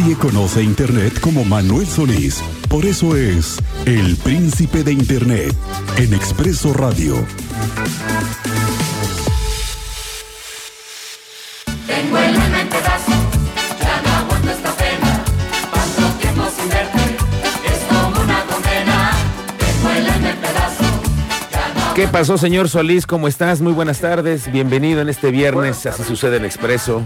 Nadie conoce Internet como Manuel Solís. Por eso es el príncipe de Internet en Expreso Radio. Tengo el alma en pedazos, ya no aguanto esta pena. Tanto tiempo sin verte, es como una condena. Tengo el alma en pedazos, ya no ¿Qué pasó, señor Solís? ¿Cómo estás? Muy buenas tardes. Bienvenido en este viernes. Así sucede en Expreso.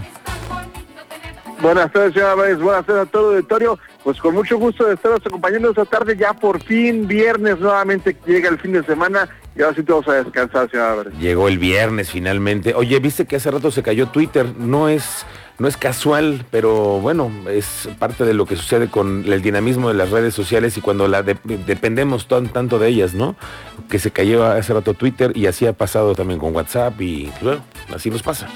Buenas tardes, señora Álvarez. Buenas tardes a todo el auditorio. Pues con mucho gusto de estaros acompañando esta tarde. Ya por fin, viernes, nuevamente llega el fin de semana. Y ahora sí te vamos a descansar, señora Álvarez. Llegó el viernes finalmente. Oye, viste que hace rato se cayó Twitter. No es, no es casual, pero bueno, es parte de lo que sucede con el dinamismo de las redes sociales y cuando la de- dependemos tan- tanto de ellas, ¿no? Que se cayó hace rato Twitter y así ha pasado también con WhatsApp y bueno, así nos pasa.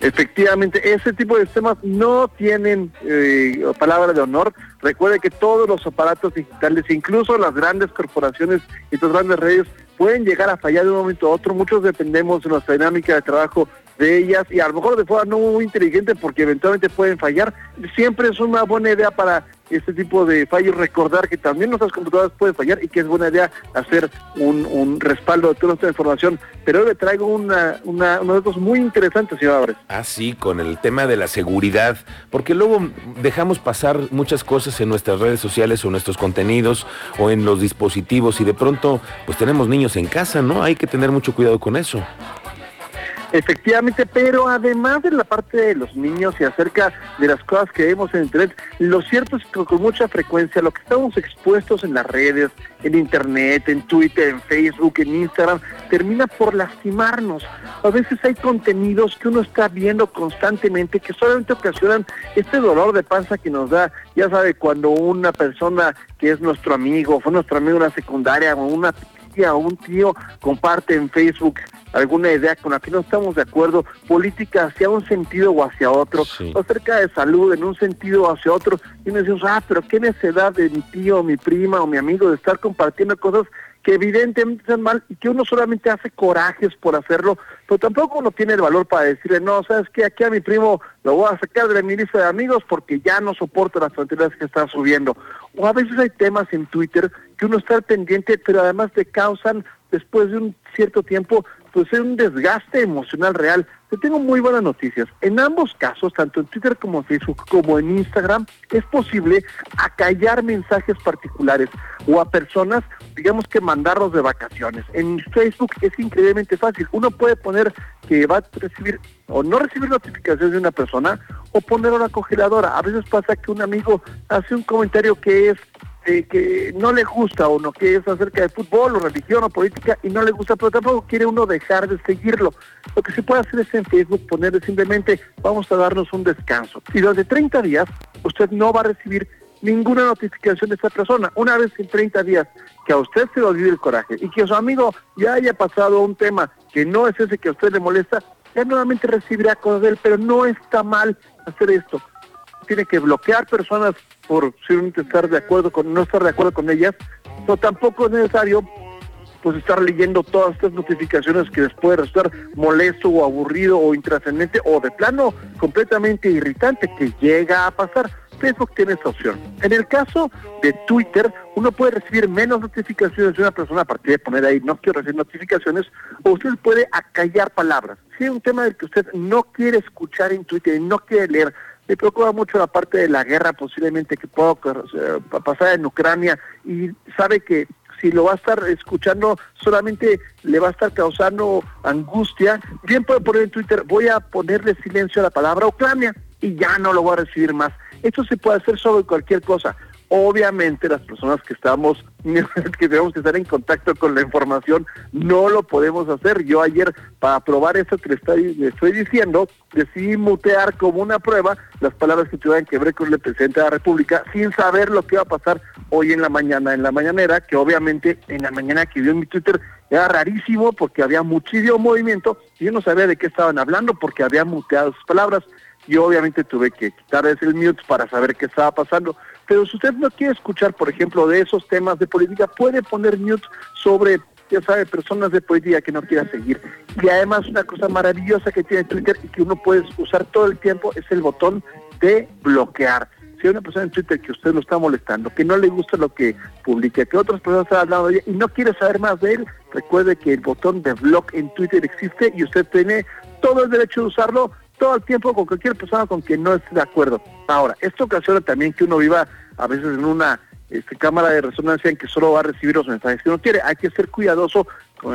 Efectivamente, ese tipo de sistemas no tienen eh, palabra de honor. Recuerde que todos los aparatos digitales, incluso las grandes corporaciones y las grandes redes, pueden llegar a fallar de un momento a otro. Muchos dependemos de nuestra dinámica de trabajo de ellas y a lo mejor de forma no muy inteligente porque eventualmente pueden fallar. Siempre es una buena idea para este tipo de fallos recordar que también nuestras computadoras pueden fallar y que es buena idea hacer un, un respaldo de toda nuestra información. Pero hoy le traigo una, una, unos datos muy interesantes, señor Álvarez. Así, con el tema de la seguridad, porque luego dejamos pasar muchas cosas en nuestras redes sociales o nuestros contenidos o en los dispositivos y de pronto pues tenemos niños en casa, ¿no? Hay que tener mucho cuidado con eso. Efectivamente, pero además de la parte de los niños y acerca de las cosas que vemos en Internet, lo cierto es que con mucha frecuencia lo que estamos expuestos en las redes, en Internet, en Twitter, en Facebook, en Instagram, termina por lastimarnos. A veces hay contenidos que uno está viendo constantemente que solamente ocasionan este dolor de panza que nos da, ya sabe, cuando una persona que es nuestro amigo, fue nuestro amigo en la secundaria o una tía o un tío comparte en Facebook alguna idea con la que no estamos de acuerdo, política hacia un sentido o hacia otro, Sí. o acerca de salud en un sentido o hacia otro, y nos decimos, ah, pero qué necesidad de mi tío, mi prima o mi amigo de estar compartiendo cosas que evidentemente están mal y que uno solamente hace corajes por hacerlo, pero tampoco uno tiene el valor para decirle, no, sabes que aquí a mi primo lo voy a sacar de mi lista de amigos porque ya no soporto las tonterías que está subiendo. O a veces hay temas en Twitter que uno está pendiente, pero además te causan después de un cierto tiempo pues es un desgaste emocional real. Te tengo muy buenas noticias. En ambos casos, tanto en Twitter como en Facebook, como en Instagram, es posible acallar mensajes particulares o a personas, digamos que mandarlos de vacaciones. En Facebook es increíblemente fácil. Uno puede poner que va a recibir o no recibir notificaciones de una persona o poner una congeladora. A veces pasa que un amigo hace un comentario que es eh, que no le gusta o no que es acerca de fútbol o religión o política y no le gusta, pero tampoco quiere uno dejar de seguirlo. Lo que se puede hacer es en Facebook ponerle simplemente vamos a darnos un descanso. Y durante 30 días usted no va a recibir ninguna notificación de esa persona. Una vez en 30 días que a usted se le olvide el coraje y que su amigo ya haya pasado un tema que no es ese que a usted le molesta, ya nuevamente recibirá cosas de él, pero no está mal hacer esto tiene que bloquear personas por simplemente estar de acuerdo con no estar de acuerdo con ellas, pero tampoco es necesario pues estar leyendo todas estas notificaciones que les puede resultar molesto o aburrido o intrascendente o de plano completamente irritante que llega a pasar. Facebook tiene esa opción. En el caso de Twitter, uno puede recibir menos notificaciones de una persona a partir de poner ahí no quiero recibir notificaciones o usted puede acallar palabras. Si hay un tema del que usted no quiere escuchar en Twitter y no quiere leer, le preocupa mucho la parte de la guerra posiblemente que pueda pasar en Ucrania y sabe que si lo va a estar escuchando solamente le va a estar causando angustia, bien puede poner en Twitter, voy a ponerle silencio a la palabra Ucrania y ya no lo voy a recibir más. Esto se puede hacer sobre cualquier cosa. Obviamente las personas que estamos, que tenemos que estar en contacto con la información, no lo podemos hacer. Yo ayer, para probar eso que le estoy, diciendo, decidí mutear como una prueba las palabras que tuvieran que ver con el presidente de la República, sin saber lo que iba a pasar hoy en la mañana, en la mañanera, que obviamente en la mañana que vio en mi Twitter era rarísimo porque había muchísimo movimiento y yo no sabía de qué estaban hablando porque había muteado sus palabras y obviamente tuve que quitar ese el mute para saber qué estaba pasando. Pero si usted no quiere escuchar, por ejemplo, de esos temas de política, puede poner mute sobre, ya sabe, personas de política que no quiera seguir. Y además una cosa maravillosa que tiene Twitter y que uno puede usar todo el tiempo es el botón de bloquear. si hay una persona en Twitter que usted lo está molestando, que no le gusta lo que publica, que otras personas están al lado de ella y no quiere saber más de él, recuerde que el botón de block en Twitter existe y usted tiene todo el derecho de usarlo todo el tiempo con cualquier persona con quien no esté de acuerdo. Ahora, esto ocasiona también que uno viva a veces en una este, cámara de resonancia en que solo va a recibir los mensajes que uno quiere. Hay que ser cuidadoso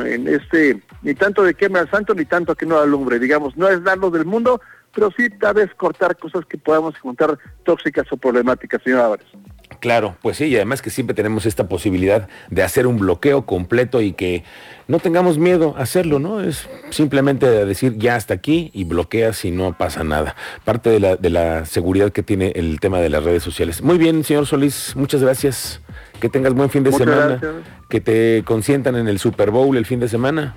en este, ni tanto de queme al santo, ni tanto que no alumbre. Digamos, no es darlo del mundo, pero sí tal vez cortar cosas que podamos encontrar tóxicas o problemáticas, señor Álvarez. Claro, pues sí, y además que siempre tenemos esta posibilidad de hacer un bloqueo completo y que no tengamos miedo a hacerlo, ¿no? Es simplemente decir ya hasta aquí y bloqueas y no pasa nada. Parte de la, de la seguridad que tiene el tema de las redes sociales. Muy bien, señor Solís, muchas gracias. Que tengas buen fin de Muchas semana. gracias. Que te consientan en el Super Bowl el fin de semana.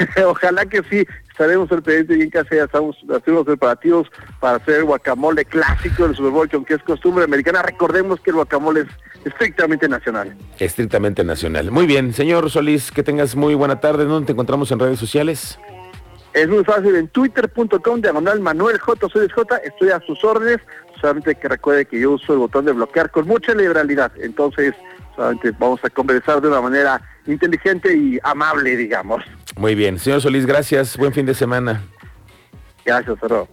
Ojalá que sí, estaremos al pendiente y en casa ya estamos haciendo los preparativos para hacer el guacamole clásico del Super Bowl, que aunque es costumbre americana, recordemos que el guacamole es estrictamente nacional. Estrictamente nacional. Muy bien, señor Solís, que tengas muy buena tarde. ¿Dónde te encontramos en redes sociales? Es muy fácil, en twitter.com, diagonal Manuel J, estoy a sus órdenes, solamente que recuerde que yo uso el botón de bloquear con mucha liberalidad, entonces solamente vamos a conversar de una manera inteligente y amable, digamos. Muy bien, señor Solís, gracias. Buen fin de semana. Gracias, luego.